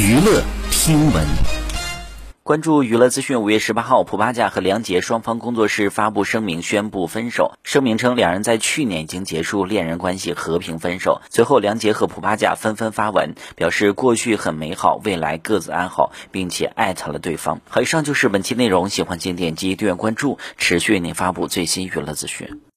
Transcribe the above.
娱乐听闻，关注娱乐资讯。五月十八号，普巴甲和梁杰双方工作室发布声明宣布分手。声明称，两人在去年已经结束恋人关系，和平分手。随后，梁杰和普巴甲纷纷发文，表示过去很美好，未来各自安好，并且艾特了对方。好，以上就是本期内容，喜欢请点击订阅关注，持续为您发布最新娱乐资讯。